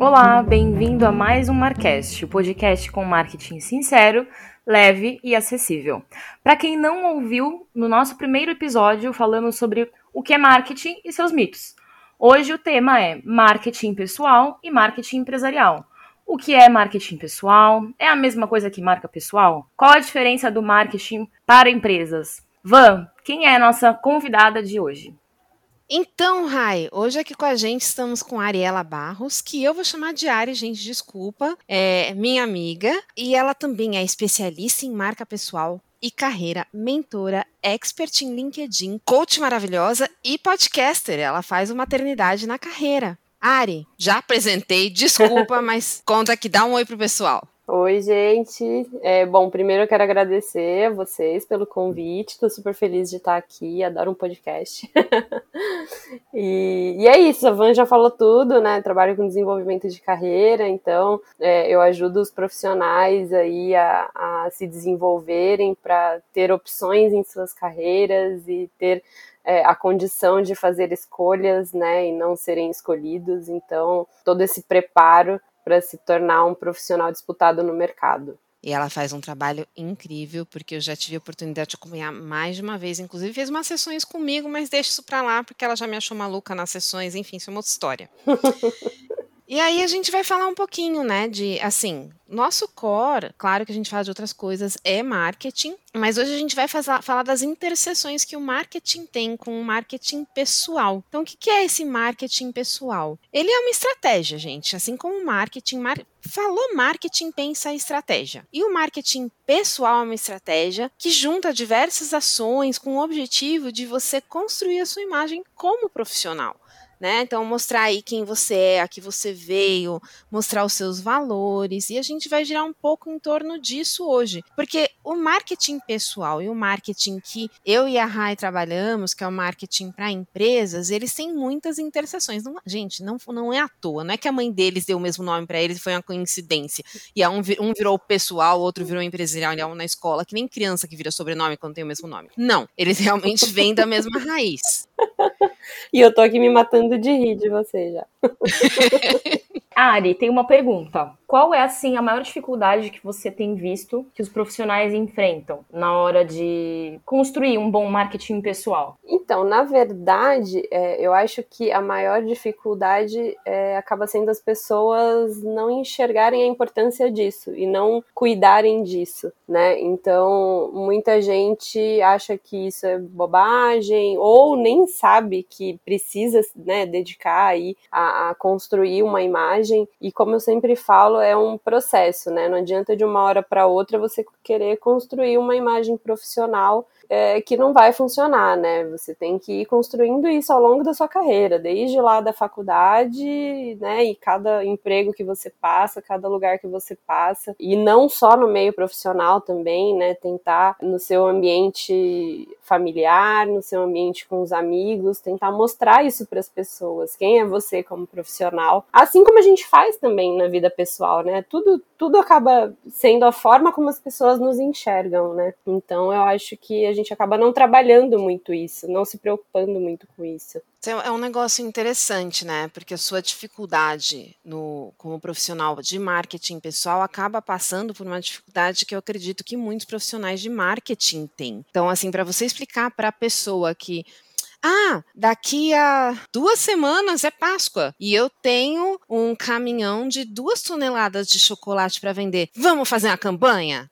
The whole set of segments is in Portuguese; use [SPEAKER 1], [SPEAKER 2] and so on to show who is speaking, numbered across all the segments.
[SPEAKER 1] Olá, bem-vindo a mais um Marcast, o podcast com marketing sincero, leve e acessível. Para quem não ouviu, no nosso primeiro episódio falamos sobre o que é marketing e seus mitos. Hoje o tema é marketing pessoal e marketing empresarial. O que é marketing pessoal? É a mesma coisa que marca pessoal? Qual a diferença do marketing para empresas? Van, quem é a nossa convidada de hoje?
[SPEAKER 2] Então, Rai, hoje aqui com a gente estamos com a Ariela Barros, que eu vou chamar de Ari, gente, desculpa, é minha amiga, e ela também é especialista em marca pessoal, e carreira, mentora, expert em LinkedIn, coach maravilhosa e podcaster. Ela faz o maternidade na carreira. Ari, já apresentei, desculpa, mas conta aqui, dá um oi pro pessoal.
[SPEAKER 3] Oi, gente. É, bom, primeiro eu quero agradecer a vocês pelo convite. Estou super feliz de estar aqui. Adoro um podcast. e, e, é isso. A Van já falou tudo, né? Trabalho com desenvolvimento de carreira, então é, eu ajudo os profissionais aí a, a se desenvolverem para ter opções em suas carreiras e ter é, a condição de fazer escolhas, né, e não serem escolhidos. Então, todo esse preparo para se tornar um profissional disputado no mercado.
[SPEAKER 2] E ela faz um trabalho incrível, porque eu já tive a oportunidade de acompanhar mais de uma vez. Inclusive, fez umas sessões comigo, mas deixa isso para lá, porque ela já me achou maluca nas sessões. Enfim, isso é uma outra história. E aí a gente vai falar um pouquinho, né, de assim, nosso core, claro que a gente fala de outras coisas, é marketing, mas hoje a gente vai fazer, falar das interseções que o marketing tem com o marketing pessoal. Então, o que, é esse marketing pessoal? Ele é uma estratégia, gente, assim como o marketing, mar... falou marketing, pensa estratégia. E o marketing pessoal é uma estratégia que junta diversas ações com o objetivo de você construir a sua imagem como profissional né? Então, mostrar aí quem você é, a que você veio, mostrar os seus valores, e a gente vai girar um pouco em torno disso hoje. Porque o marketing pessoal e o marketing que eu e a Rai trabalhamos, que é o marketing para empresas, eles têm muitas interseções. Não, gente, não, não é à toa, não é que a mãe deles deu o mesmo nome para eles foi uma coincidência. E um, um virou pessoal, o outro virou empresarial na escola, que nem criança que vira sobrenome quando tem o mesmo nome. Não, eles realmente vêm da mesma raiz.
[SPEAKER 3] e eu tô aqui me matando de rir de você já.
[SPEAKER 1] Ari, tem uma pergunta. Qual é, assim, a maior dificuldade que você tem visto que os profissionais enfrentam na hora de construir um bom marketing pessoal?
[SPEAKER 3] Então, na verdade, é, eu acho que a maior dificuldade é, acaba sendo as pessoas não enxergarem a importância disso e não cuidarem disso, né? Então, muita gente acha que isso é bobagem ou nem sabe que precisa, né, dedicar aí a, a construir uma imagem. E como eu sempre falo, é um processo, né? Não adianta de uma hora para outra você querer construir uma imagem profissional é, que não vai funcionar, né? Você tem que ir construindo isso ao longo da sua carreira, desde lá da faculdade, né? E cada emprego que você passa, cada lugar que você passa, e não só no meio profissional também, né? Tentar no seu ambiente familiar, no seu ambiente com os amigos, tentar mostrar isso para as pessoas. Quem é você como profissional? Assim como a gente faz também na vida pessoal, né? Tudo, tudo acaba sendo a forma como as pessoas nos enxergam, né? Então eu acho que a gente acaba não trabalhando muito isso, não se preocupando muito com isso.
[SPEAKER 2] É um negócio interessante, né? Porque a sua dificuldade no, como profissional de marketing pessoal acaba passando por uma dificuldade que eu acredito que muitos profissionais de marketing têm. Então, assim, para você explicar para a pessoa que ah, daqui a duas semanas é Páscoa e eu tenho um caminhão de duas toneladas de chocolate para vender. Vamos fazer uma campanha?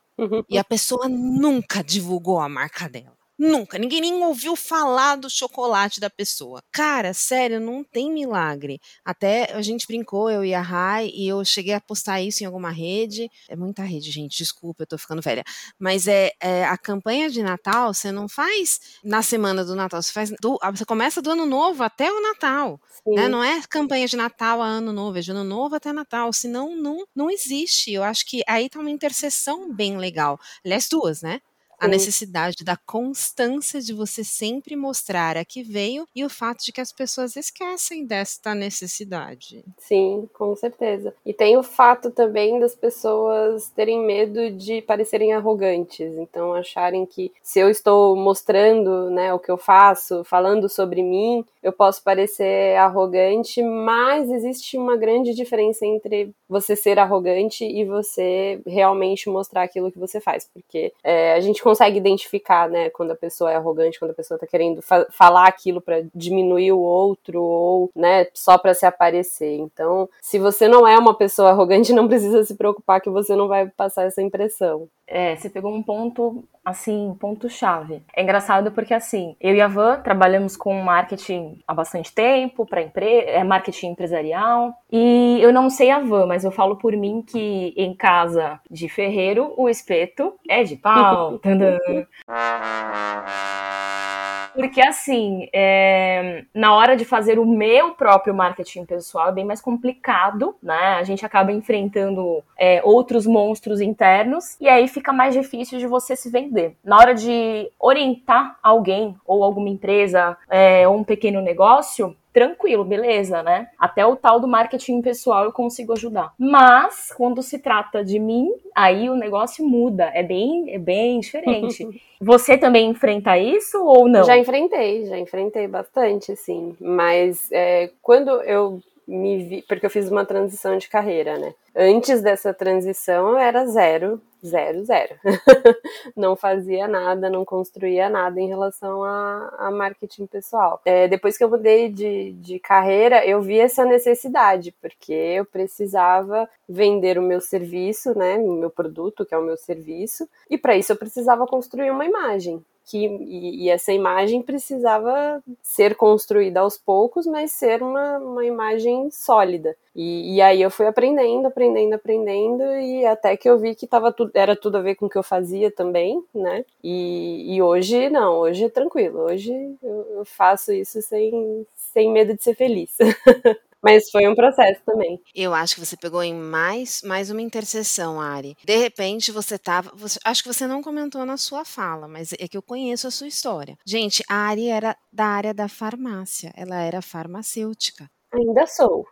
[SPEAKER 2] E a pessoa nunca divulgou a marca dela. Nunca. Ninguém nem ouviu falar do chocolate da pessoa. Cara, sério, não tem milagre. Até a gente brincou, eu e a Rai, e eu cheguei a postar isso em alguma rede. É muita rede, gente, desculpa, eu tô ficando velha. Mas é, é a campanha de Natal, você não faz na semana do Natal, você faz. Do, você começa do ano novo até o Natal. Né? Não é campanha de Natal a ano novo, é de ano novo até Natal. Senão, não, não existe. Eu acho que aí tá uma interseção bem legal. Aliás, duas, né? A necessidade da constância de você sempre mostrar a que veio e o fato de que as pessoas esquecem desta necessidade.
[SPEAKER 3] Sim, com certeza. E tem o fato também das pessoas terem medo de parecerem arrogantes, então acharem que se eu estou mostrando, né, o que eu faço, falando sobre mim, eu posso parecer arrogante, mas existe uma grande diferença entre você ser arrogante e você realmente mostrar aquilo que você faz, porque é, a gente consegue identificar, né, quando a pessoa é arrogante, quando a pessoa tá querendo fa falar aquilo para diminuir o outro ou, né, só para se aparecer. Então, se você não é uma pessoa arrogante, não precisa se preocupar que você não vai passar essa impressão.
[SPEAKER 1] É, você pegou um ponto, assim, ponto-chave. É engraçado porque, assim, eu e a Van trabalhamos com marketing há bastante tempo, para empresa, é marketing empresarial. E eu não sei a Van, mas eu falo por mim que em casa de ferreiro, o espeto é de pau. Porque, assim, é, na hora de fazer o meu próprio marketing pessoal é bem mais complicado, né? A gente acaba enfrentando é, outros monstros internos e aí fica mais difícil de você se vender. Na hora de orientar alguém ou alguma empresa é, ou um pequeno negócio, tranquilo, beleza, né? Até o tal do marketing pessoal eu consigo ajudar. Mas quando se trata de mim, aí o negócio muda, é bem, é bem diferente. Você também enfrenta isso ou não?
[SPEAKER 3] Já enfrentei, já enfrentei bastante, sim. Mas é, quando eu me vi, porque eu fiz uma transição de carreira, né? Antes dessa transição era zero, zero, zero. não fazia nada, não construía nada em relação a, a marketing pessoal. É, depois que eu mudei de, de carreira, eu vi essa necessidade, porque eu precisava vender o meu serviço, né? O meu produto, que é o meu serviço, e para isso eu precisava construir uma imagem que e, e, essa imagem precisava ser construída aos poucos, mas ser uma, uma imagem sólida. E, e, aí eu fui aprendendo, aprendendo, aprendendo, e até que eu vi que tava tudo, era tudo a ver com o que eu fazia também, né? E, e hoje não, hoje é tranquilo, hoje eu, eu faço isso sem, sem medo de ser feliz. Mas foi um processo também.
[SPEAKER 2] Eu acho que você pegou em mais, mais uma interseção, Ari. De repente você tava. Você, acho que você não comentou na sua fala, mas é que eu conheço a sua história. Gente, a Ari era da área da farmácia, ela era farmacêutica.
[SPEAKER 3] Ainda sou.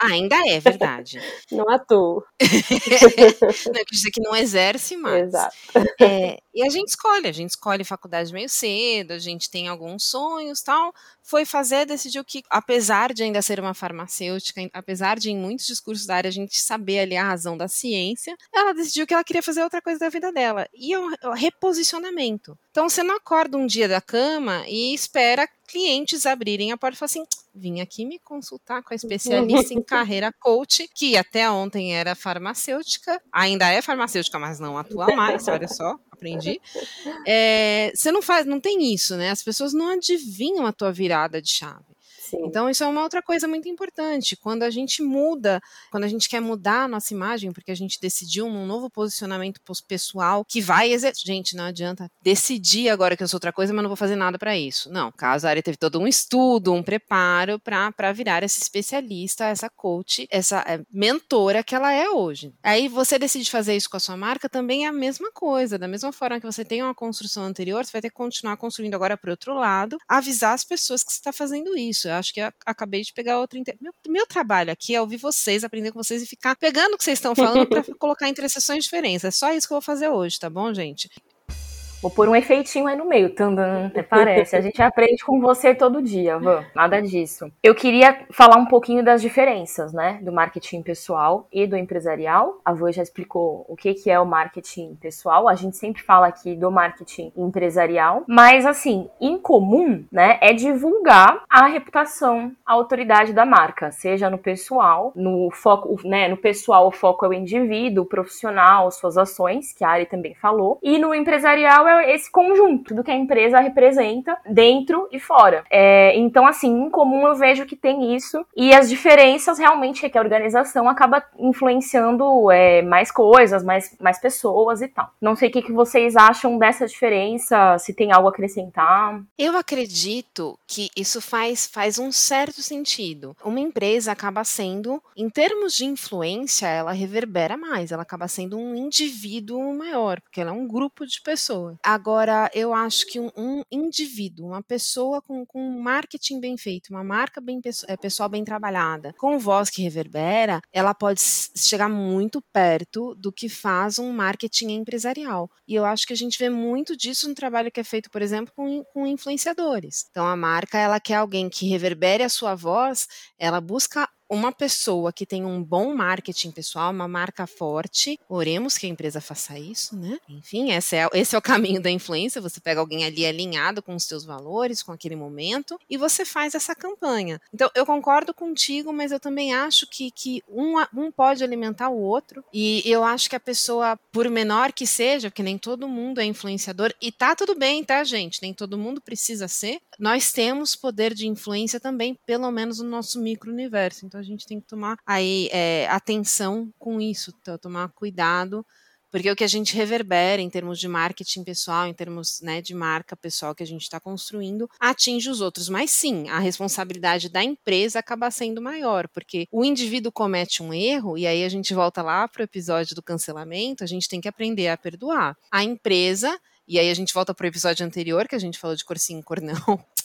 [SPEAKER 2] Ainda é verdade.
[SPEAKER 3] não atuo.
[SPEAKER 2] não quer dizer que não exerce mais.
[SPEAKER 3] Exato.
[SPEAKER 2] É, e a gente escolhe, a gente escolhe faculdade meio cedo, a gente tem alguns sonhos tal. Foi fazer, decidiu que, apesar de ainda ser uma farmacêutica, apesar de em muitos discursos da área a gente saber ali a razão da ciência, ela decidiu que ela queria fazer outra coisa da vida dela. E é o reposicionamento. Então você não acorda um dia da cama e espera clientes abrirem a porta e falar assim: vim aqui me consultar com a especialista em carreira coach, que até ontem era farmacêutica, ainda é farmacêutica, mas não atua mais, olha só aprendi. É, você não faz, não tem isso, né? As pessoas não adivinham a tua virada de chave. Sim. Então, isso é uma outra coisa muito importante. Quando a gente muda, quando a gente quer mudar a nossa imagem, porque a gente decidiu um novo posicionamento pessoal que vai exercer. Gente, não adianta decidir agora que eu sou outra coisa, mas não vou fazer nada para isso. Não, caso a área teve todo um estudo, um preparo para virar essa especialista, essa coach, essa é, mentora que ela é hoje. Aí você decide fazer isso com a sua marca, também é a mesma coisa. Da mesma forma que você tem uma construção anterior, você vai ter que continuar construindo agora para outro lado, avisar as pessoas que você está fazendo isso. Eu acho que acabei de pegar outra. Inter... Meu, meu trabalho aqui é ouvir vocês, aprender com vocês e ficar pegando o que vocês estão falando para colocar entre sessões diferentes. É só isso que eu vou fazer hoje, tá bom, gente?
[SPEAKER 1] Vou pôr um efeitinho aí no meio, tandan, até parece. A gente aprende com você todo dia, Van. Nada disso. Eu queria falar um pouquinho das diferenças, né, do marketing pessoal e do empresarial. A Van já explicou o que, que é o marketing pessoal. A gente sempre fala aqui do marketing empresarial, mas assim, em comum, né, é divulgar a reputação, a autoridade da marca, seja no pessoal, no foco, né, no pessoal o foco é o indivíduo, o profissional, suas ações, que a Ari também falou, e no empresarial é esse conjunto do que a empresa representa dentro e fora. É, então, assim, em comum eu vejo que tem isso e as diferenças realmente é que a organização acaba influenciando é, mais coisas, mais, mais pessoas e tal. Não sei o que, que vocês acham dessa diferença, se tem algo a acrescentar.
[SPEAKER 2] Eu acredito que isso faz, faz um certo sentido. Uma empresa acaba sendo, em termos de influência, ela reverbera mais, ela acaba sendo um indivíduo maior, porque ela é um grupo de pessoas. Agora, eu acho que um, um indivíduo, uma pessoa com, com marketing bem feito, uma marca bem é, pessoal bem trabalhada, com voz que reverbera, ela pode chegar muito perto do que faz um marketing empresarial. E eu acho que a gente vê muito disso no trabalho que é feito, por exemplo, com, com influenciadores. Então, a marca, ela quer alguém que reverbere a sua voz, ela busca uma pessoa que tem um bom marketing pessoal, uma marca forte, oremos que a empresa faça isso, né? Enfim, esse é, esse é o caminho da influência. Você pega alguém ali alinhado com os seus valores, com aquele momento, e você faz essa campanha. Então, eu concordo contigo, mas eu também acho que, que um, um pode alimentar o outro. E eu acho que a pessoa, por menor que seja, porque nem todo mundo é influenciador, e tá tudo bem, tá, gente? Nem todo mundo precisa ser. Nós temos poder de influência também, pelo menos no nosso micro-universo. Então, a gente tem que tomar aí é, atenção com isso, tomar cuidado, porque o que a gente reverbera em termos de marketing pessoal, em termos né, de marca pessoal que a gente está construindo, atinge os outros. Mas sim, a responsabilidade da empresa acaba sendo maior, porque o indivíduo comete um erro, e aí a gente volta lá para o episódio do cancelamento, a gente tem que aprender a perdoar. A empresa e aí a gente volta pro episódio anterior, que a gente falou de cursinho e cornão.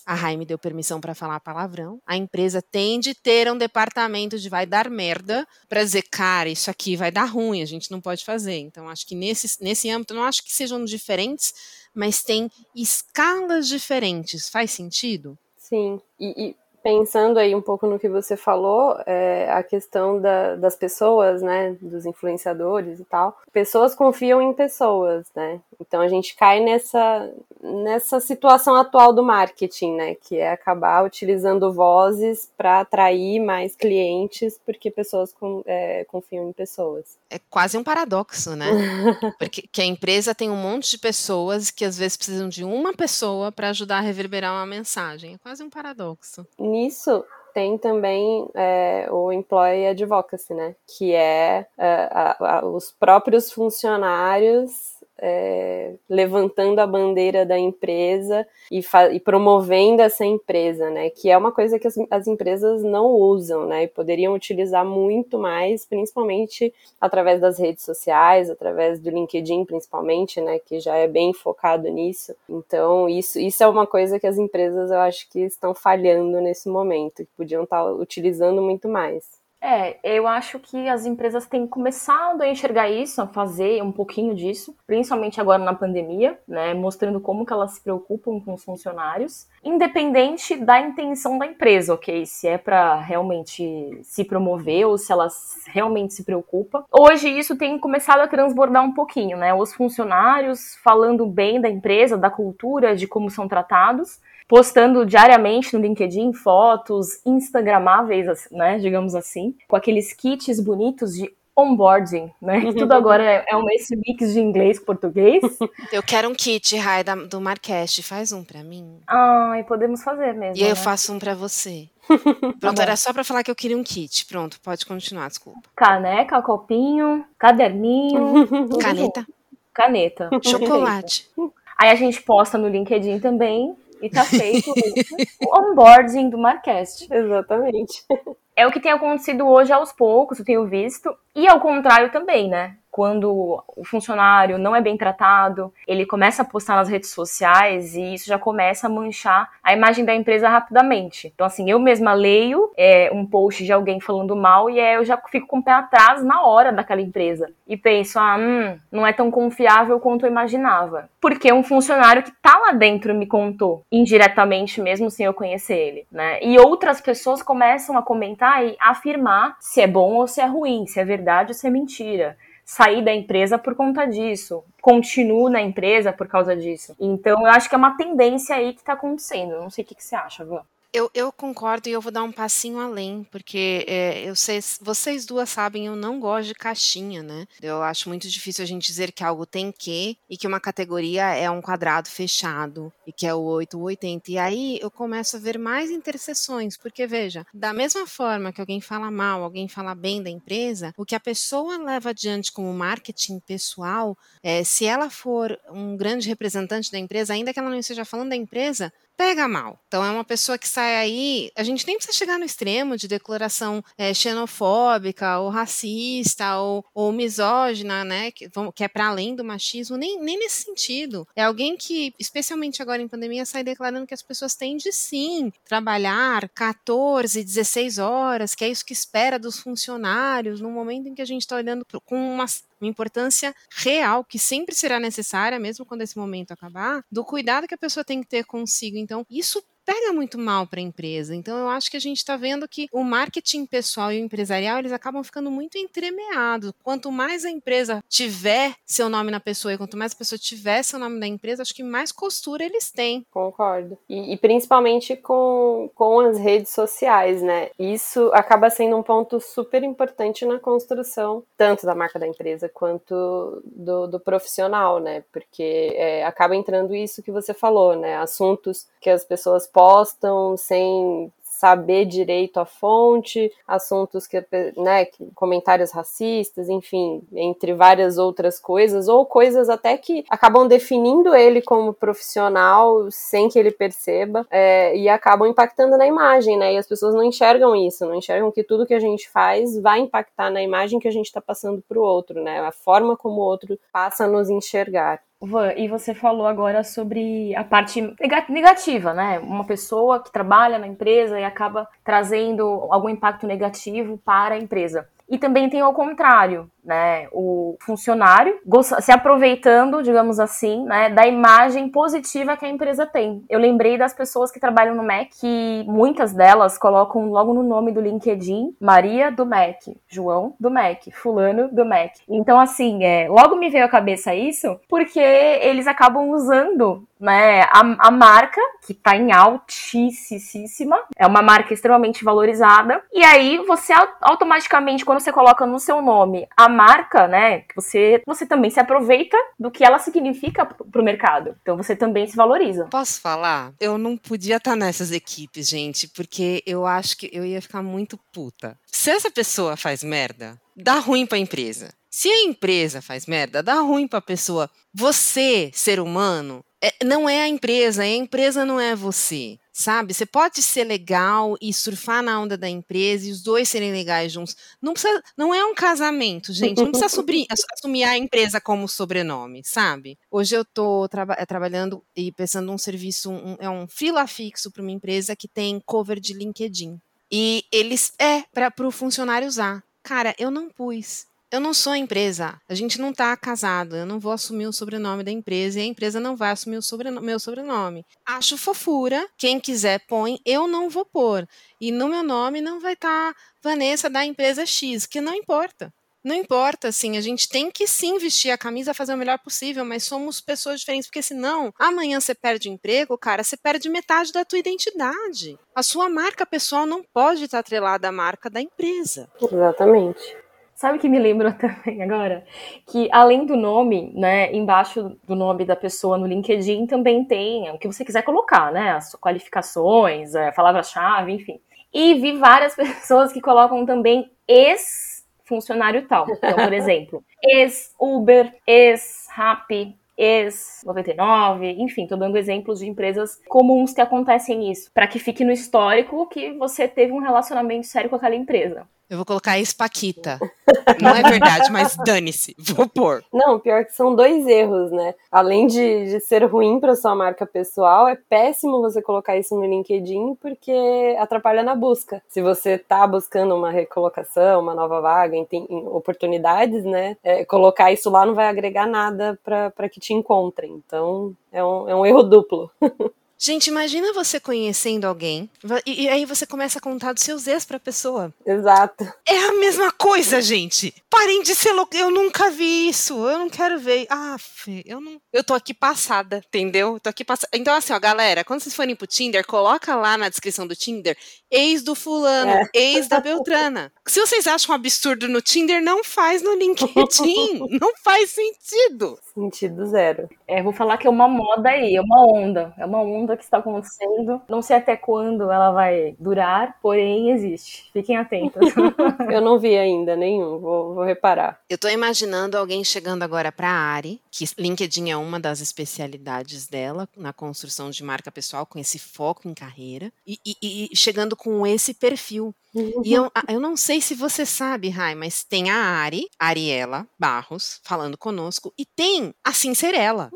[SPEAKER 2] A Rai me deu permissão para falar palavrão. A empresa tem de ter um departamento de vai dar merda para dizer, cara, isso aqui vai dar ruim, a gente não pode fazer. Então, acho que nesse, nesse âmbito, não acho que sejam diferentes, mas tem escalas diferentes. Faz sentido?
[SPEAKER 3] Sim. E, e pensando aí um pouco no que você falou, é, a questão da, das pessoas, né, dos influenciadores e tal. Pessoas confiam em pessoas, né? Então a gente cai nessa, nessa situação atual do marketing, né, que é acabar utilizando vozes para atrair mais clientes, porque pessoas com, é, confiam em pessoas.
[SPEAKER 2] É quase um paradoxo, né? porque que a empresa tem um monte de pessoas que às vezes precisam de uma pessoa para ajudar a reverberar uma mensagem. É quase um paradoxo
[SPEAKER 3] nisso tem também é, o Employee Advocacy, né? Que é, é a, a, os próprios funcionários é, levantando a bandeira da empresa e, e, promovendo essa empresa, né? Que é uma coisa que as, as, empresas não usam, né? E poderiam utilizar muito mais, principalmente através das redes sociais, através do LinkedIn, principalmente, né? Que já é bem focado nisso. Então, isso, isso é uma coisa que as empresas, eu acho que estão falhando nesse momento, que podiam estar utilizando muito mais.
[SPEAKER 1] É, eu acho que as empresas têm começado a enxergar isso, a fazer um pouquinho disso, principalmente agora na pandemia, né, mostrando como que elas se preocupam com os funcionários, independente da intenção da empresa, ok? Se é para realmente se promover ou se elas realmente se preocupa. Hoje isso tem começado a transbordar um pouquinho, né? Os funcionários falando bem da empresa, da cultura, de como são tratados, postando diariamente no LinkedIn fotos instagramáveis, né, digamos assim, com aqueles kits bonitos de onboarding, né? Tudo agora é, é um esse mix de inglês com português.
[SPEAKER 2] Eu quero um kit, Rai, do Marqueste. Faz um para mim.
[SPEAKER 1] Ai, podemos fazer mesmo.
[SPEAKER 2] E né? eu faço um para você. Pronto, tá era só para falar que eu queria um kit. Pronto, pode continuar, desculpa.
[SPEAKER 1] Caneca, copinho, caderninho.
[SPEAKER 2] Caneta.
[SPEAKER 1] Caneta.
[SPEAKER 2] Chocolate.
[SPEAKER 1] Aí a gente posta no LinkedIn também e tá feito o onboarding do Marcast.
[SPEAKER 3] Exatamente.
[SPEAKER 1] É o que tem acontecido hoje aos poucos, eu tenho visto. E ao contrário também, né? Quando o funcionário não é bem tratado, ele começa a postar nas redes sociais e isso já começa a manchar a imagem da empresa rapidamente. Então, assim, eu mesma leio é, um post de alguém falando mal e é, eu já fico com o pé atrás na hora daquela empresa. E penso, ah, hum, não é tão confiável quanto eu imaginava. Porque um funcionário que tá lá dentro me contou, indiretamente mesmo sem eu conhecer ele, né? E outras pessoas começam a comentar e afirmar se é bom ou se é ruim, se é verdade ou se é mentira sair da empresa por conta disso, continuo na empresa por causa disso. Então, eu acho que é uma tendência aí que está acontecendo. Não sei o que, que você acha, Van.
[SPEAKER 2] Eu, eu, concordo e eu vou dar um passinho além, porque é, eu sei, vocês duas sabem, eu não gosto de caixinha, né? Eu acho muito difícil a gente dizer que algo tem que e que uma categoria é um quadrado fechado e que é o 8, o 80. E aí eu começo a ver mais interseções, porque veja, da mesma forma que alguém fala mal, alguém fala bem da empresa, o que a pessoa leva adiante como marketing pessoal, é, se ela for um grande representante da empresa, ainda que ela não esteja falando da empresa, pega mal. Então é uma pessoa que sai aí, a gente nem precisa chegar no extremo de declaração é, xenofóbica ou racista ou, ou misógina, né, que, que é para além do machismo, nem, nem nesse sentido. É alguém que, especialmente agora em pandemia, sai declarando que as pessoas têm de sim trabalhar 14, 16 horas, que é isso que espera dos funcionários, no momento em que a gente está olhando com uma uma importância real que sempre será necessária, mesmo quando esse momento acabar, do cuidado que a pessoa tem que ter consigo. Então, isso pega muito mal para a empresa. Então eu acho que a gente está vendo que o marketing pessoal e o empresarial eles acabam ficando muito entremeados. Quanto mais a empresa tiver seu nome na pessoa e quanto mais a pessoa tiver seu nome na empresa, acho que mais costura eles têm.
[SPEAKER 3] Concordo. E, e principalmente com, com as redes sociais, né? Isso acaba sendo um ponto super importante na construção tanto da marca da empresa quanto do, do profissional, né? Porque é, acaba entrando isso que você falou, né? Assuntos que as pessoas postam sem saber direito a fonte, assuntos que, né, comentários racistas, enfim, entre várias outras coisas, ou coisas até que acabam definindo ele como profissional sem que ele perceba, é, e acabam impactando na imagem, né, e as pessoas não enxergam isso, não enxergam que tudo que a gente faz vai impactar na imagem que a gente está passando para o outro, né, a forma como o outro passa a nos enxergar.
[SPEAKER 1] Van, e você falou agora sobre a parte negativa, né? Uma pessoa que trabalha na empresa e acaba trazendo algum impacto negativo para a empresa. E também tem ao contrário, né, o funcionário se aproveitando, digamos assim, né, da imagem positiva que a empresa tem. Eu lembrei das pessoas que trabalham no Mac, que muitas delas colocam logo no nome do LinkedIn Maria do Mac, João do Mac, fulano do Mac. Então, assim, é, logo me veio à cabeça isso, porque eles acabam usando né, a, a marca, que está em altíssima, é uma marca extremamente valorizada, e aí você automaticamente, quando você coloca no seu nome a marca, né, você, você também se aproveita do que ela significa para o mercado. Então você também se valoriza.
[SPEAKER 2] Posso falar? Eu não podia estar nessas equipes, gente, porque eu acho que eu ia ficar muito puta. Se essa pessoa faz merda, dá ruim para a empresa. Se a empresa faz merda, dá ruim para a pessoa. Você, ser humano, é, não é a empresa, a empresa não é você sabe? Você pode ser legal e surfar na onda da empresa e os dois serem legais juntos. Não precisa, não é um casamento, gente. Não precisa subir, assumir a empresa como sobrenome, sabe? Hoje eu estou traba eh, trabalhando e pensando um serviço, um, é um fila fixo para uma empresa que tem cover de LinkedIn. E eles é para o funcionário usar. Cara, eu não pus. Eu não sou empresa. A gente não está casado. Eu não vou assumir o sobrenome da empresa e a empresa não vai assumir o meu sobrenome. Acho fofura. Quem quiser põe. Eu não vou pôr. E no meu nome não vai estar tá Vanessa da empresa X, que não importa. Não importa, assim, a gente tem que sim vestir a camisa, fazer o melhor possível, mas somos pessoas diferentes, porque senão, amanhã você perde o emprego, cara, você perde metade da tua identidade. A sua marca pessoal não pode estar atrelada à marca da empresa.
[SPEAKER 3] Exatamente.
[SPEAKER 1] Sabe o que me lembrou também agora? Que além do nome, né, embaixo do nome da pessoa no LinkedIn também tem o que você quiser colocar, né? As qualificações, a palavra-chave, enfim. E vi várias pessoas que colocam também ex-funcionário tal. Então, por exemplo, ex-Uber, ex-Rappi, ex-99, enfim, tô dando exemplos de empresas comuns que acontecem isso, para que fique no histórico que você teve um relacionamento sério com aquela empresa.
[SPEAKER 2] Eu vou colocar ex-Paquita. Não é verdade, mas dane-se. Vou pôr.
[SPEAKER 3] Não, pior que são dois erros, né? Além de, de ser ruim para sua marca pessoal, é péssimo você colocar isso no LinkedIn porque atrapalha na busca. Se você tá buscando uma recolocação, uma nova vaga, tem oportunidades, né? É, colocar isso lá não vai agregar nada para que te encontrem. Então, é um, é um erro duplo.
[SPEAKER 2] Gente, imagina você conhecendo alguém e, e, aí você começa a contar dos seus ex pra pessoa.
[SPEAKER 3] Exato.
[SPEAKER 2] É a mesma coisa, gente. Parem de ser louco. Eu nunca vi isso. Eu não quero ver. Ah, Fê, eu não. Eu tô aqui passada, entendeu? Tô aqui passada. Então, assim, ó, galera, quando vocês forem pro Tinder, coloca lá na descrição do Tinder ex do fulano, é. ex da Beltrana. Se vocês acham um absurdo no Tinder, não faz no LinkedIn. não faz sentido.
[SPEAKER 3] Sentido zero.
[SPEAKER 1] É, vou falar que é uma moda aí, é uma onda. É uma onda que está acontecendo. Não sei até quando ela vai durar, porém existe. Fiquem atentos.
[SPEAKER 3] Eu não vi ainda nenhum, vou, vou reparar.
[SPEAKER 2] Eu tô imaginando alguém chegando agora pra Ari, que LinkedIn é uma das especialidades dela na construção de marca pessoal, com esse foco em carreira, e, e, e chegando com esse perfil. E eu, eu não sei se você sabe, Rai, mas tem a Ari, Ariela Barros, falando conosco, e tem a Cincerela.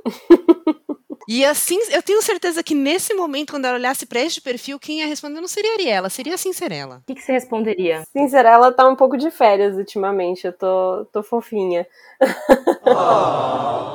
[SPEAKER 2] E assim, eu tenho certeza que nesse momento, quando ela olhasse para este perfil, quem ia responder não seria a Ariela, seria a Cincerela.
[SPEAKER 1] O que, que você responderia?
[SPEAKER 3] Cincerela tá um pouco de férias ultimamente, eu tô, tô fofinha. Oh.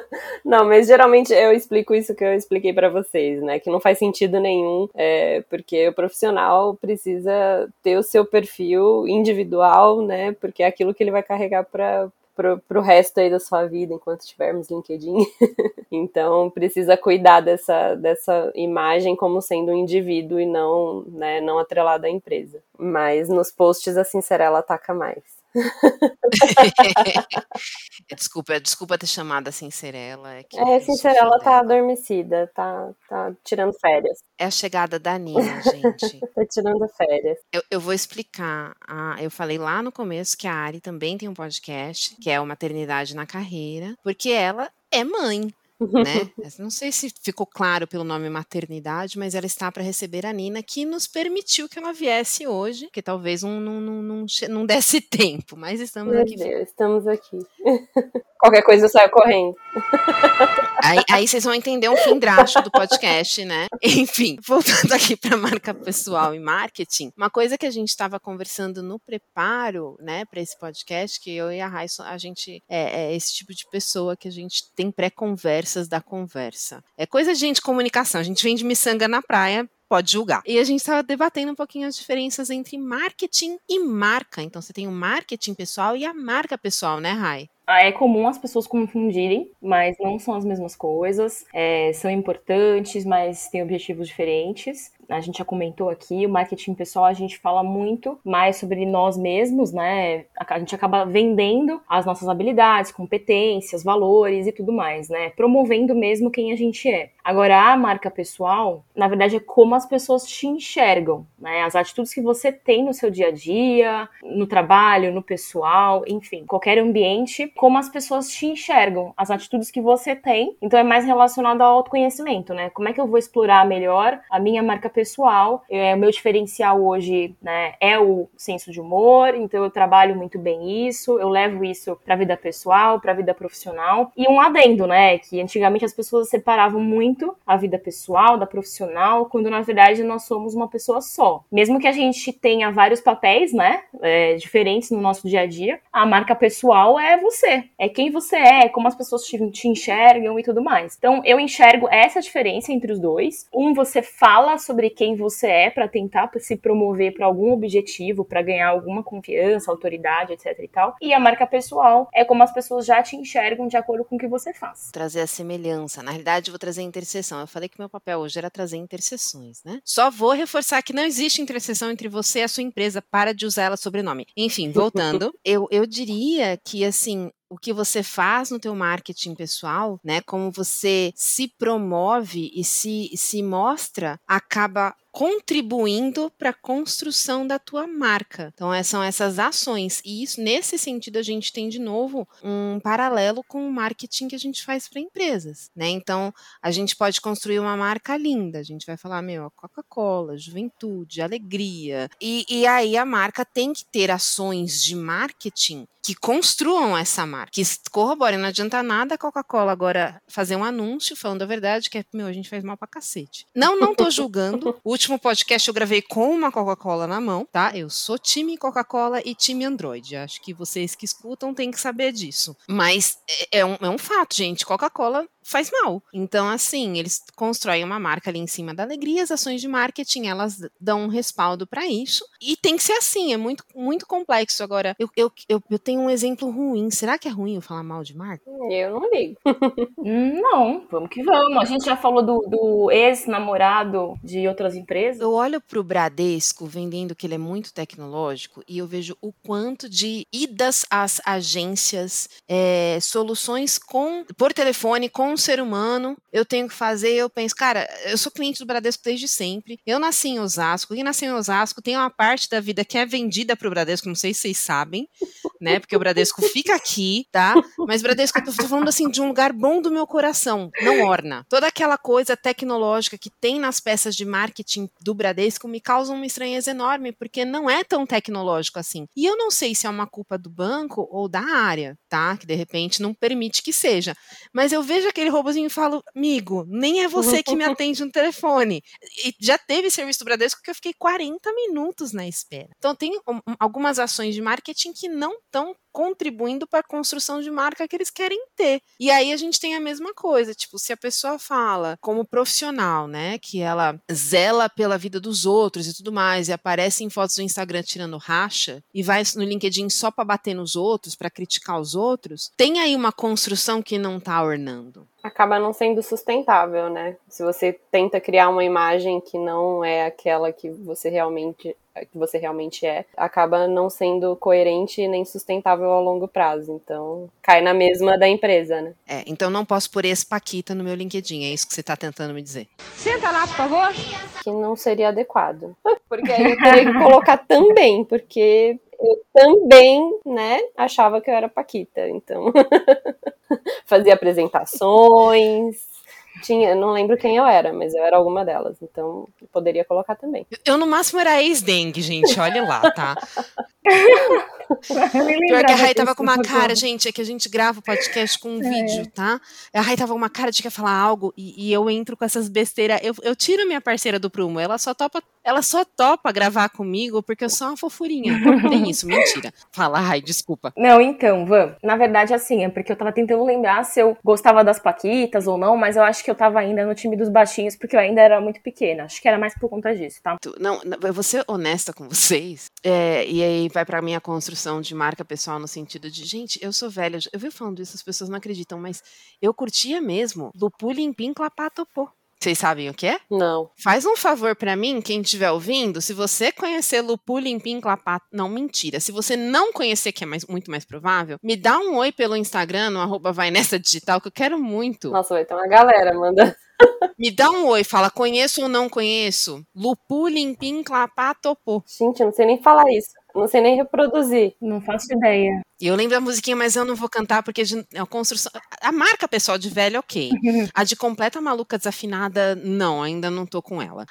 [SPEAKER 3] Não, mas geralmente eu explico isso que eu expliquei para vocês, né? Que não faz sentido nenhum, é, porque o profissional precisa ter o seu perfil individual, né? Porque é aquilo que ele vai carregar para pro, pro resto aí da sua vida enquanto tivermos LinkedIn. então precisa cuidar dessa, dessa imagem como sendo um indivíduo e não, né, não atrelada à empresa. Mas nos posts a Sincerela ataca mais.
[SPEAKER 2] Desculpa, desculpa ter chamado a Cincerela.
[SPEAKER 3] É, que é Cincerela tá adormecida, tá, tá tirando férias.
[SPEAKER 2] É a chegada da Nina, gente.
[SPEAKER 3] tá tirando férias.
[SPEAKER 2] Eu, eu vou explicar. Ah, eu falei lá no começo que a Ari também tem um podcast, que é o Maternidade na Carreira, porque ela é mãe né? Não sei se ficou claro pelo nome maternidade, mas ela está para receber a Nina, que nos permitiu que ela viesse hoje, que talvez não, não, não, não, não desse tempo, mas estamos
[SPEAKER 3] Meu
[SPEAKER 2] aqui.
[SPEAKER 3] Deus, estamos aqui. Qualquer coisa eu saio correndo.
[SPEAKER 2] Aí, aí, vocês vão entender um fim drástico do podcast, né? Enfim, voltando aqui para marca pessoal e marketing, uma coisa que a gente estava conversando no preparo, né, para esse podcast, que eu e a Raíssa, a gente é, é esse tipo de pessoa que a gente tem da conversa. É coisa de gente comunicação, a gente vende miçanga na praia pode julgar. E a gente estava debatendo um pouquinho as diferenças entre marketing e marca. Então você tem o marketing pessoal e a marca pessoal, né, Rai?
[SPEAKER 1] Ah, é comum as pessoas confundirem, mas não são as mesmas coisas. É, são importantes, mas têm objetivos diferentes a gente já comentou aqui, o marketing pessoal a gente fala muito mais sobre nós mesmos, né? A gente acaba vendendo as nossas habilidades, competências, valores e tudo mais, né? Promovendo mesmo quem a gente é. Agora, a marca pessoal, na verdade, é como as pessoas te enxergam, né? As atitudes que você tem no seu dia a dia, no trabalho, no pessoal, enfim, qualquer ambiente, como as pessoas te enxergam, as atitudes que você tem. Então, é mais relacionado ao autoconhecimento, né? Como é que eu vou explorar melhor a minha marca pessoal. É, o meu diferencial hoje né, é o senso de humor, então eu trabalho muito bem isso, eu levo isso para a vida pessoal, para a vida profissional. E um adendo, né, que antigamente as pessoas separavam muito a vida pessoal da profissional, quando na verdade nós somos uma pessoa só. Mesmo que a gente tenha vários papéis, né, é, diferentes no nosso dia a dia, a marca pessoal é você, é quem você é, como as pessoas te, te enxergam e tudo mais. Então eu enxergo essa diferença entre os dois. Um, você fala sobre quem você é para tentar se promover para algum objetivo, para ganhar alguma confiança, autoridade, etc e tal. E a marca pessoal é como as pessoas já te enxergam de acordo com o que você faz.
[SPEAKER 2] Trazer a semelhança. Na realidade, eu vou trazer a interseção. Eu falei que meu papel hoje era trazer interseções, né? Só vou reforçar que não existe interseção entre você e a sua empresa. Para de usar ela sobrenome. Enfim, voltando, eu, eu diria que, assim, o que você faz no teu marketing pessoal, né? Como você se promove e se, se mostra, acaba contribuindo para a construção da tua marca. Então, é, são essas ações. E isso, nesse sentido, a gente tem de novo um paralelo com o marketing que a gente faz para empresas. Né? Então, a gente pode construir uma marca linda. A gente vai falar, meu, Coca-Cola, juventude, alegria. E, e aí a marca tem que ter ações de marketing que construam essa marca, que corroborem. Não adianta nada a Coca-Cola agora fazer um anúncio falando a verdade, que é, meu, a gente faz mal pra cacete. Não, não tô julgando. O último podcast eu gravei com uma Coca-Cola na mão, tá? Eu sou time Coca-Cola e time Android. Acho que vocês que escutam têm que saber disso. Mas é, é um, é um fato, gente. Coca-Cola faz mal. Então, assim, eles constroem uma marca ali em cima da alegria, as ações de marketing, elas dão um respaldo para isso. E tem que ser assim, é muito, muito complexo. Agora, eu, eu, eu, eu, tenho um exemplo ruim. Será que é ruim eu falar mal de marca?
[SPEAKER 3] Eu não ligo.
[SPEAKER 1] Não, vamos que vamos. A gente já falou do, do ex-namorado de outras empresas.
[SPEAKER 2] Eu olho pro Bradesco vendendo que ele é muito tecnológico e eu vejo o quanto de idas às agências, é, soluções com por telefone, com um ser humano, eu tenho que fazer. Eu penso, cara, eu sou cliente do Bradesco desde sempre. Eu nasci em Osasco. Quem nasceu em Osasco tem uma parte da vida que é vendida pro Bradesco, não sei se vocês sabem, né? Porque o Bradesco fica aqui, tá? Mas Bradesco, eu tô falando assim de um lugar bom do meu coração, não orna. Toda aquela coisa tecnológica que tem nas peças de marketing do Bradesco me causa uma estranheza enorme, porque não é tão tecnológico assim. E eu não sei se é uma culpa do banco ou da área, tá? Que de repente não permite que seja. Mas eu vejo aquele robozinho e falo, amigo, nem é você que me atende no telefone. E já teve serviço do Bradesco que eu fiquei 40 minutos na espera. Então tem um, algumas ações de marketing que não estão contribuindo para a construção de marca que eles querem ter. E aí a gente tem a mesma coisa, tipo, se a pessoa fala como profissional, né, que ela zela pela vida dos outros e tudo mais, e aparece em fotos do Instagram tirando racha e vai no LinkedIn só para bater nos outros, para criticar os outros, tem aí uma construção que não tá ornando
[SPEAKER 3] acaba não sendo sustentável, né? Se você tenta criar uma imagem que não é aquela que você realmente que você realmente é, acaba não sendo coerente nem sustentável ao longo prazo. Então, cai na mesma da empresa, né?
[SPEAKER 2] É, então não posso pôr esse Paquita no meu LinkedIn, é isso que você está tentando me dizer.
[SPEAKER 4] Senta lá, por favor.
[SPEAKER 3] Que não seria adequado. Porque aí eu teria que colocar também, porque eu também, né, achava que eu era Paquita. Então, fazia apresentações, tinha, não lembro quem eu era, mas eu era alguma delas, então poderia colocar também.
[SPEAKER 2] Eu, no máximo, era ex-dengue, gente, olha lá, tá? Pior que a Rai tava com uma cara, gente, é que a gente grava o podcast com um é. vídeo, tá? A Rai tava com uma cara de quer falar algo e, e, eu entro com essas besteiras. Eu, eu tiro minha parceira do prumo, ela só topa, ela só topa gravar comigo porque eu sou uma fofurinha. Tem isso, mentira. Fala, Rai, desculpa.
[SPEAKER 1] Não, então, Van, na verdade, assim, é porque eu tava tentando lembrar se eu gostava das Paquitas ou não, mas eu acho que eu tava ainda no time dos baixinhos porque eu ainda era muito pequena. Acho que era mais por conta disso, tá?
[SPEAKER 2] Não, eu vou ser honesta com vocês. É, e aí vai pra minha construção de marca pessoal no sentido de, gente, eu sou velha, eu vi falando isso, as pessoas não acreditam, mas eu curtia mesmo Lupulimpim Clapatopô. Vocês sabem o que é?
[SPEAKER 3] Não.
[SPEAKER 2] Faz um favor para mim, quem estiver ouvindo, se você conhecer Lupu Limpim Clapato, não mentira. Se você não conhecer, que é mais, muito mais provável, me dá um oi pelo Instagram, no arroba vai nessa digital, que eu quero muito.
[SPEAKER 3] Nossa, vai ter uma galera, manda.
[SPEAKER 2] Me dá um oi, fala, conheço ou não conheço? Lupu Limpim Clapatopô.
[SPEAKER 3] Gente, eu não sei nem falar isso. Não sei nem reproduzir.
[SPEAKER 1] Não faço ideia.
[SPEAKER 2] Eu lembro da musiquinha, mas eu não vou cantar porque é a construção. A marca pessoal de velho, ok. A de completa maluca desafinada, não, ainda não tô com ela.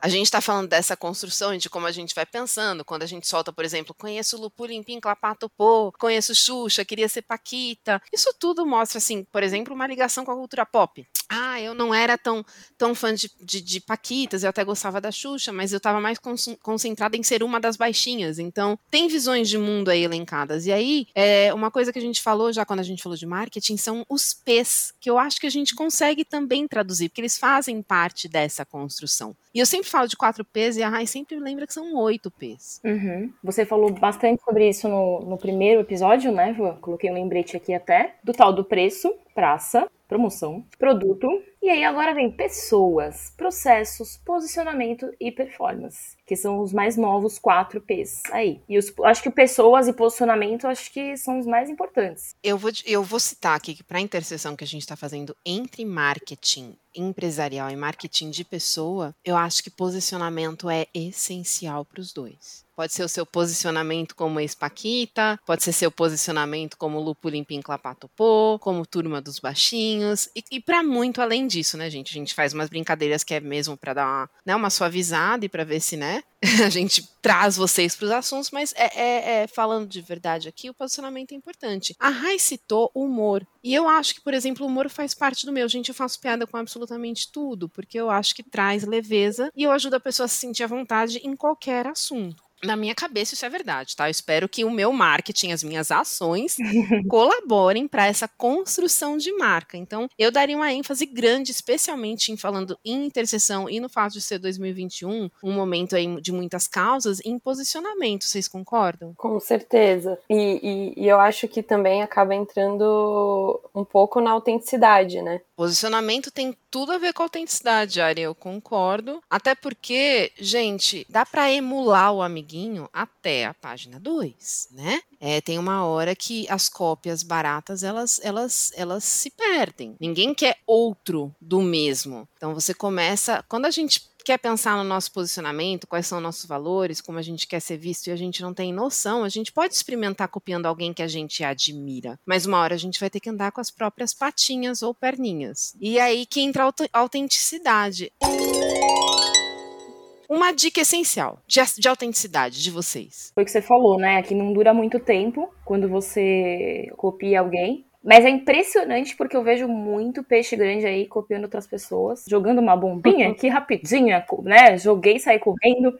[SPEAKER 2] A gente está falando dessa construção e de como a gente vai pensando. Quando a gente solta, por exemplo, conheço Lupu Limpim Clapatopô, conheço Xuxa, queria ser Paquita. Isso tudo mostra, assim, por exemplo, uma ligação com a cultura pop. Ah, eu não era tão, tão fã de, de, de Paquitas, eu até gostava da Xuxa, mas eu estava mais concentrada em ser uma das baixinhas. Então, tem visões de mundo aí elencadas. E aí, é, uma coisa que a gente falou já quando a gente falou de marketing são os P's, que eu acho que a gente consegue também traduzir, porque eles fazem parte dessa construção. E eu sempre falo de quatro P's e a Rai sempre lembra que são oito P's.
[SPEAKER 1] Uhum. Você falou bastante sobre isso no, no primeiro episódio, né? Eu coloquei um lembrete aqui até, do tal do preço, praça, promoção, produto, e aí agora vem pessoas, processos, posicionamento e performance, que são os mais novos 4 P's aí. E os, acho que pessoas e posicionamento acho que são os mais importantes.
[SPEAKER 2] Eu vou, eu vou citar aqui que para a interseção que a gente está fazendo entre marketing empresarial e marketing de pessoa, eu acho que posicionamento é essencial para os dois. Pode ser o seu posicionamento como ex-Paquita, pode ser seu posicionamento como Lupo Limpim Clapatopô, como Turma dos Baixinhos, e, e para muito além disso, né, gente? A gente faz umas brincadeiras que é mesmo para dar uma, né, uma suavizada e para ver se, né, a gente traz vocês para os assuntos, mas é, é, é, falando de verdade aqui, o posicionamento é importante. A Rai citou o humor. E eu acho que, por exemplo, o humor faz parte do meu. Gente, eu faço piada com absolutamente tudo, porque eu acho que traz leveza e eu ajudo a pessoa a se sentir à vontade em qualquer assunto. Na minha cabeça isso é verdade, tá? Eu espero que o meu marketing, as minhas ações colaborem para essa construção de marca. Então, eu daria uma ênfase grande, especialmente em falando em interseção e no fato de ser 2021, um momento aí de muitas causas, em posicionamento. Vocês concordam?
[SPEAKER 3] Com certeza. E, e, e eu acho que também acaba entrando um pouco na autenticidade, né?
[SPEAKER 2] Posicionamento tem tudo a ver com autenticidade, Ari, eu concordo. Até porque, gente, dá para emular o amiguinho até a página 2, né? É, tem uma hora que as cópias baratas, elas, elas, elas se perdem. Ninguém quer outro do mesmo. Então você começa, quando a gente quer pensar no nosso posicionamento, quais são nossos valores, como a gente quer ser visto e a gente não tem noção, a gente pode experimentar copiando alguém que a gente admira, mas uma hora a gente vai ter que andar com as próprias patinhas ou perninhas. E aí que entra a autenticidade. Uma dica essencial de, de autenticidade de vocês.
[SPEAKER 1] Foi o que você falou, né? Que não dura muito tempo quando você copia alguém. Mas é impressionante porque eu vejo muito peixe grande aí copiando outras pessoas, jogando uma bombinha aqui rapidinha, né? Joguei e saí correndo.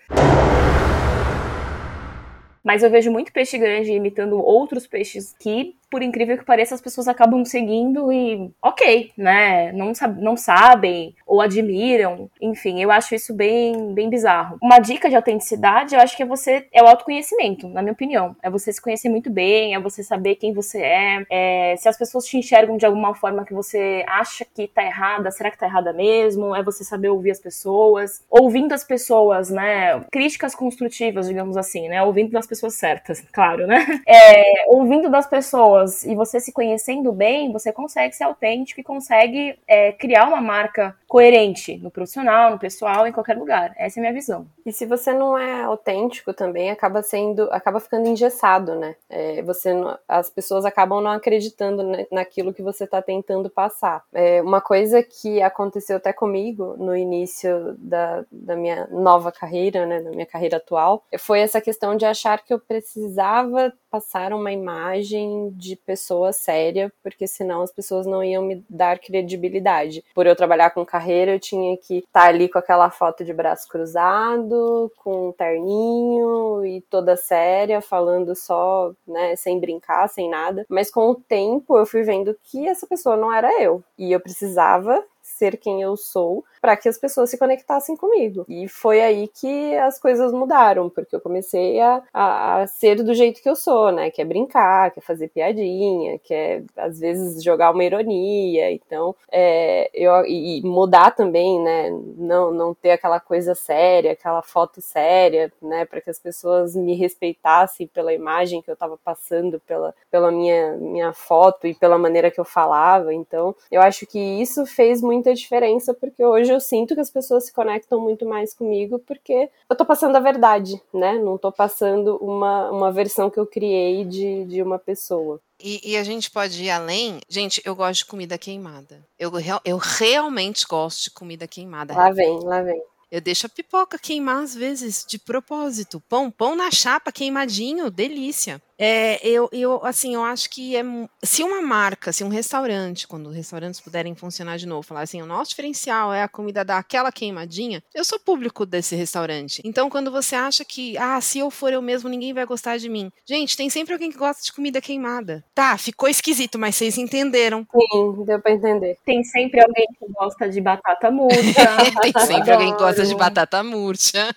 [SPEAKER 1] Mas eu vejo muito peixe grande imitando outros peixes que por incrível que pareça, as pessoas acabam seguindo e, ok, né? Não, não sabem ou admiram. Enfim, eu acho isso bem, bem bizarro. Uma dica de autenticidade, eu acho que é você, é o autoconhecimento, na minha opinião. É você se conhecer muito bem, é você saber quem você é. é se as pessoas te enxergam de alguma forma que você acha que tá errada, será que tá errada mesmo? É você saber ouvir as pessoas. Ouvindo as pessoas, né? Críticas construtivas, digamos assim, né? Ouvindo das pessoas certas, claro, né? É, ouvindo das pessoas e você se conhecendo bem, você consegue ser autêntico e consegue é, criar uma marca coerente no profissional, no pessoal, em qualquer lugar. Essa é a minha visão.
[SPEAKER 3] E se você não é autêntico também, acaba sendo, acaba ficando engessado, né? É, você, as pessoas acabam não acreditando naquilo que você está tentando passar. É, uma coisa que aconteceu até comigo no início da, da minha nova carreira, né, da minha carreira atual, foi essa questão de achar que eu precisava passar uma imagem de pessoa séria, porque senão as pessoas não iam me dar credibilidade. Por eu trabalhar com carreira, eu tinha que estar tá ali com aquela foto de braço cruzado, com um terninho e toda séria, falando só, né, sem brincar, sem nada. Mas com o tempo eu fui vendo que essa pessoa não era eu. E eu precisava ser quem eu sou para que as pessoas se conectassem comigo. E foi aí que as coisas mudaram, porque eu comecei a, a, a ser do jeito que eu sou, né? Que é brincar, que é fazer piadinha, que é às vezes jogar uma ironia. Então, é, eu, e mudar também, né? Não, não ter aquela coisa séria, aquela foto séria, né? Para que as pessoas me respeitassem pela imagem que eu estava passando, pela, pela minha, minha foto e pela maneira que eu falava. Então, eu acho que isso fez muita diferença, porque hoje hoje eu sinto que as pessoas se conectam muito mais comigo porque eu tô passando a verdade, né? Não tô passando uma, uma versão que eu criei de, de uma pessoa.
[SPEAKER 2] E, e, a gente pode ir além. Gente, eu gosto de comida queimada. Eu, eu realmente gosto de comida queimada.
[SPEAKER 3] Lá vem, lá vem.
[SPEAKER 2] Eu deixo a pipoca queimar às vezes, de propósito. Pão, pão na chapa, queimadinho, delícia. É, eu, eu, assim, eu acho que é, se uma marca, se um restaurante, quando os restaurantes puderem funcionar de novo, falar assim, o nosso diferencial é a comida daquela queimadinha, eu sou público desse restaurante. Então, quando você acha que, ah, se eu for eu mesmo, ninguém vai gostar de mim. Gente, tem sempre alguém que gosta de comida queimada. Tá, ficou esquisito, mas vocês entenderam.
[SPEAKER 3] Sim, deu pra entender.
[SPEAKER 1] Tem sempre alguém que gosta de batata murcha.
[SPEAKER 2] tem sempre alguém que gosta de batata murcha.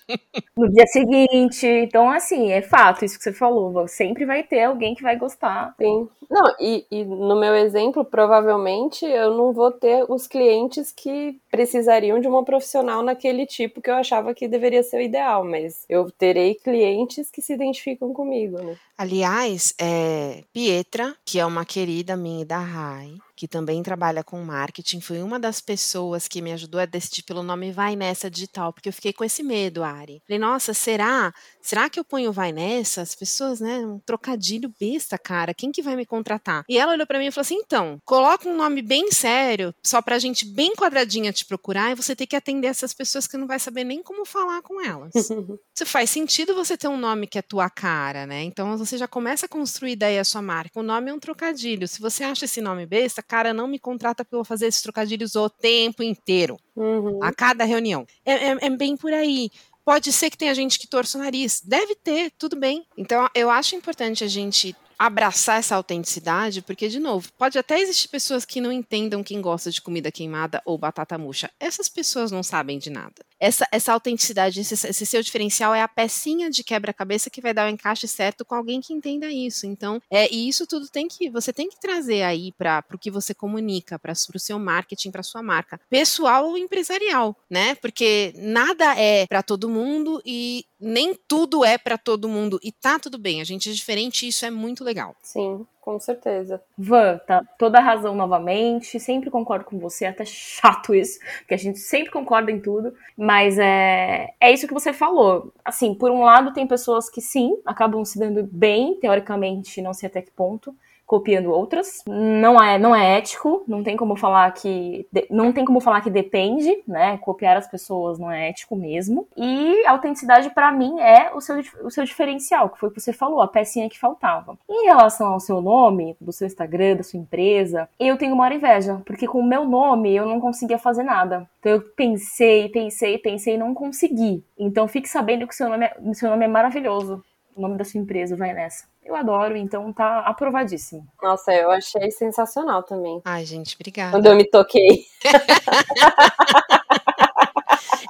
[SPEAKER 1] no dia seguinte. Então, assim, é fato isso que você falou. Sempre vai ter alguém que vai gostar.
[SPEAKER 3] Sim. Não, e, e, no meu exemplo, provavelmente eu não vou ter os clientes que precisariam de uma profissional naquele tipo que eu achava que deveria ser o ideal, mas eu terei clientes que se identificam comigo, né?
[SPEAKER 2] Aliás, é, Pietra, que é uma querida minha da RAI, que também trabalha com marketing, foi uma das pessoas que me ajudou a decidir pelo nome Vai Nessa Digital, porque eu fiquei com esse medo, Ari. Falei, nossa, será? Será que eu ponho Vai Nessa? As pessoas, né? Um trocadilho besta, cara. Quem que vai me contratar? E ela olhou para mim e falou assim: então, coloca um nome bem sério, só pra gente bem quadradinha te procurar, e você tem que atender essas pessoas que não vai saber nem como falar com elas. Isso faz sentido você ter um nome que é tua cara, né? Então você já começa a construir daí a sua marca. O nome é um trocadilho. Se você acha esse nome besta, cara, não me contrata porque eu vou fazer esses trocadilhos o tempo inteiro. Uhum. A cada reunião. É, é, é bem por aí. Pode ser que tenha gente que torça o nariz. Deve ter, tudo bem. Então, eu acho importante a gente abraçar essa autenticidade, porque, de novo, pode até existir pessoas que não entendam quem gosta de comida queimada ou batata murcha. Essas pessoas não sabem de nada. Essa, essa autenticidade, esse, esse seu diferencial é a pecinha de quebra-cabeça que vai dar o encaixe certo com alguém que entenda isso. Então, é, e isso tudo tem que, você tem que trazer aí para o que você comunica, para o seu marketing, para sua marca, pessoal ou empresarial, né? Porque nada é para todo mundo e nem tudo é para todo mundo e tá tudo bem. A gente é diferente e isso é muito legal.
[SPEAKER 3] Sim, com certeza.
[SPEAKER 1] Van, tá toda a razão novamente. Sempre concordo com você, é até chato isso, porque a gente sempre concorda em tudo. Mas é, é isso que você falou. Assim, por um lado, tem pessoas que sim, acabam se dando bem, teoricamente, não sei até que ponto copiando outras. Não é, não é ético, não tem como falar que não tem como falar que depende, né? Copiar as pessoas não é ético mesmo. E a autenticidade para mim é o seu, o seu diferencial, que foi o que você falou, a pecinha que faltava. Em relação ao seu nome, do seu Instagram, da sua empresa, eu tenho uma inveja, porque com o meu nome eu não conseguia fazer nada. Então eu pensei, pensei, pensei e não consegui. Então fique sabendo que seu nome é, seu nome é maravilhoso. O nome da sua empresa vai nessa. Eu adoro, então tá aprovadíssimo.
[SPEAKER 3] Nossa, eu achei sensacional também.
[SPEAKER 2] Ai, gente, obrigada.
[SPEAKER 3] Quando eu me toquei.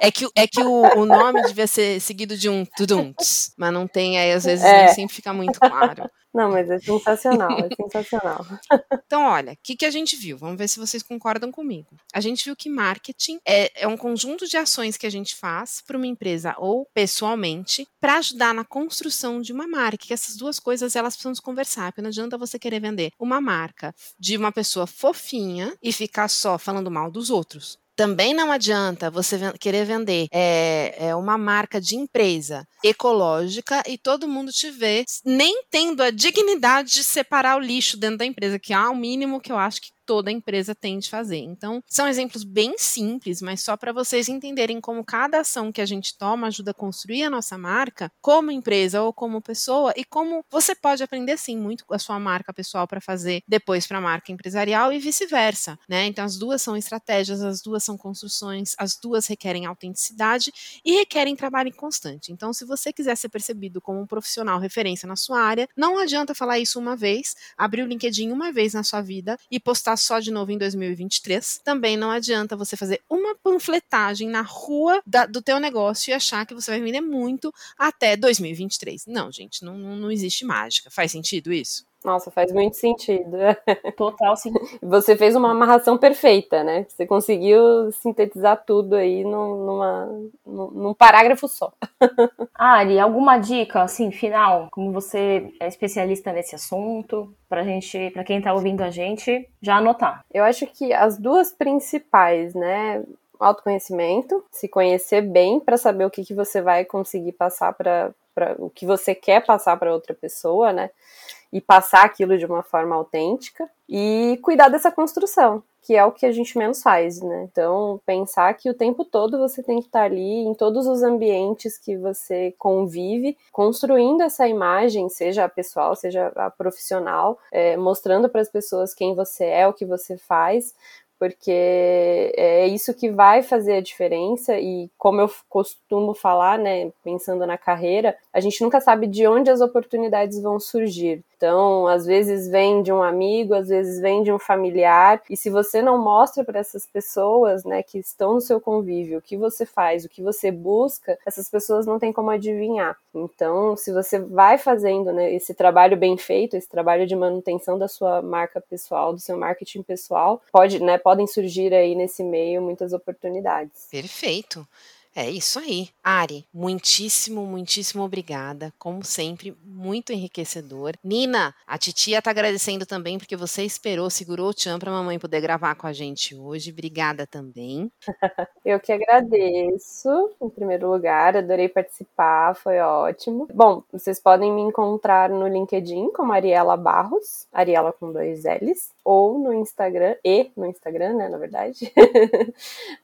[SPEAKER 2] É que, é que o, o nome devia ser seguido de um tudunts, mas não tem, aí às vezes é. nem sempre fica muito claro.
[SPEAKER 3] Não, mas é sensacional, é sensacional.
[SPEAKER 2] Então, olha, o que, que a gente viu? Vamos ver se vocês concordam comigo. A gente viu que marketing é, é um conjunto de ações que a gente faz para uma empresa ou pessoalmente para ajudar na construção de uma marca. Que essas duas coisas elas precisam se conversar. Porque não adianta você querer vender uma marca de uma pessoa fofinha e ficar só falando mal dos outros. Também não adianta você querer vender. É, é, uma marca de empresa ecológica e todo mundo te vê nem tendo a dignidade de separar o lixo dentro da empresa, que é o mínimo que eu acho que toda empresa tem de fazer. Então, são exemplos bem simples, mas só para vocês entenderem como cada ação que a gente toma ajuda a construir a nossa marca como empresa ou como pessoa e como você pode aprender sim muito com a sua marca pessoal para fazer depois para a marca empresarial e vice-versa, né? Então, as duas são estratégias, as duas são construções, as duas requerem autenticidade e requerem trabalho constante. Então, se você quiser ser percebido como um profissional referência na sua área, não adianta falar isso uma vez, abrir o LinkedIn uma vez na sua vida e postar só de novo em 2023. Também não adianta você fazer uma panfletagem na rua da, do teu negócio e achar que você vai vender muito até 2023. Não, gente, não, não existe mágica. Faz sentido isso?
[SPEAKER 3] Nossa, faz muito sentido.
[SPEAKER 1] Total, sim.
[SPEAKER 3] Você fez uma amarração perfeita, né? Você conseguiu sintetizar tudo aí numa, num parágrafo só.
[SPEAKER 1] Ari, alguma dica, assim, final? Como você é especialista nesse assunto, pra gente, pra quem tá ouvindo a gente, já anotar.
[SPEAKER 3] Eu acho que as duas principais, né? Autoconhecimento, se conhecer bem para saber o que, que você vai conseguir passar para o que você quer passar para outra pessoa, né? e passar aquilo de uma forma autêntica e cuidar dessa construção, que é o que a gente menos faz, né? Então, pensar que o tempo todo você tem que estar ali em todos os ambientes que você convive, construindo essa imagem, seja a pessoal, seja a profissional, é, mostrando para as pessoas quem você é, o que você faz, porque é isso que vai fazer a diferença e como eu costumo falar, né, pensando na carreira, a gente nunca sabe de onde as oportunidades vão surgir. Então, às vezes vem de um amigo, às vezes vem de um familiar, e se você não mostra para essas pessoas, né, que estão no seu convívio, o que você faz, o que você busca, essas pessoas não têm como adivinhar. Então, se você vai fazendo, né, esse trabalho bem feito, esse trabalho de manutenção da sua marca pessoal, do seu marketing pessoal, pode, né, podem surgir aí nesse meio muitas oportunidades.
[SPEAKER 2] Perfeito. É isso aí. Ari, muitíssimo, muitíssimo obrigada. Como sempre, muito enriquecedor. Nina, a titia tá agradecendo também porque você esperou, segurou o tchan pra mamãe poder gravar com a gente hoje. Obrigada também.
[SPEAKER 3] Eu que agradeço, em primeiro lugar. Adorei participar, foi ótimo. Bom, vocês podem me encontrar no LinkedIn como Ariela Barros, Ariela com dois L's, ou no Instagram, e no Instagram, né, na verdade.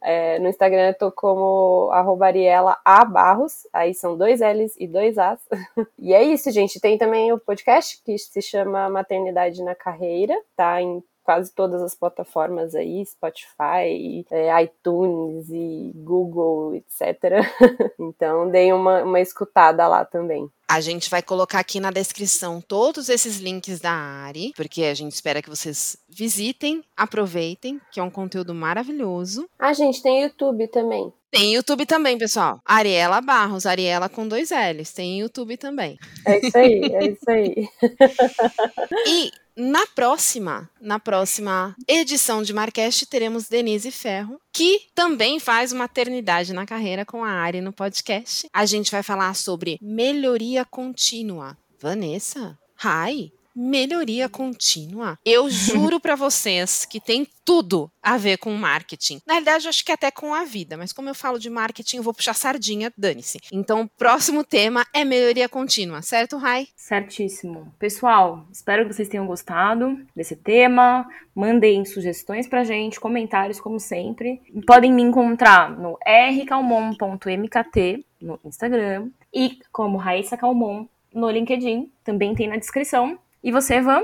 [SPEAKER 3] é, no Instagram eu tô como arroba Ariela A Barros, aí são dois L's e dois A's. e é isso, gente. Tem também o podcast que se chama Maternidade na Carreira, tá em quase todas as plataformas aí, Spotify, é, iTunes e Google, etc. então dei uma, uma escutada lá também.
[SPEAKER 2] A gente vai colocar aqui na descrição todos esses links da Ari, porque a gente espera que vocês visitem, aproveitem, que é um conteúdo maravilhoso.
[SPEAKER 3] A gente tem YouTube também.
[SPEAKER 2] Tem YouTube também, pessoal. Ariela Barros, Ariela com dois L's. Tem YouTube também.
[SPEAKER 3] É isso aí, é isso aí.
[SPEAKER 2] e na próxima, na próxima edição de Marcast, teremos Denise Ferro, que também faz maternidade na carreira com a Ari no podcast. A gente vai falar sobre melhoria contínua. Vanessa, hi, melhoria contínua. Eu juro para vocês que tem tudo a ver com marketing. Na verdade, eu acho que até com a vida, mas como eu falo de marketing, eu vou puxar sardinha, dane-se. Então, o próximo tema é melhoria contínua, certo, Rai?
[SPEAKER 1] Certíssimo. Pessoal, espero que vocês tenham gostado desse tema. Mandem sugestões pra gente, comentários, como sempre. Podem me encontrar no rcalmon.mkt no Instagram e como Raíssa Calmon no LinkedIn, também tem na descrição. E você, Van?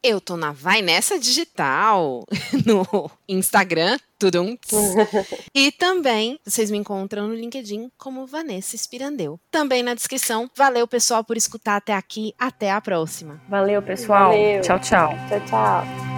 [SPEAKER 2] Eu tô na Vai Nessa Digital, no Instagram, tudum. e também vocês me encontram no LinkedIn como Vanessa Espirandeu. Também na descrição. Valeu, pessoal, por escutar até aqui. Até a próxima.
[SPEAKER 1] Valeu, pessoal. Valeu. Tchau, tchau.
[SPEAKER 3] Tchau, tchau.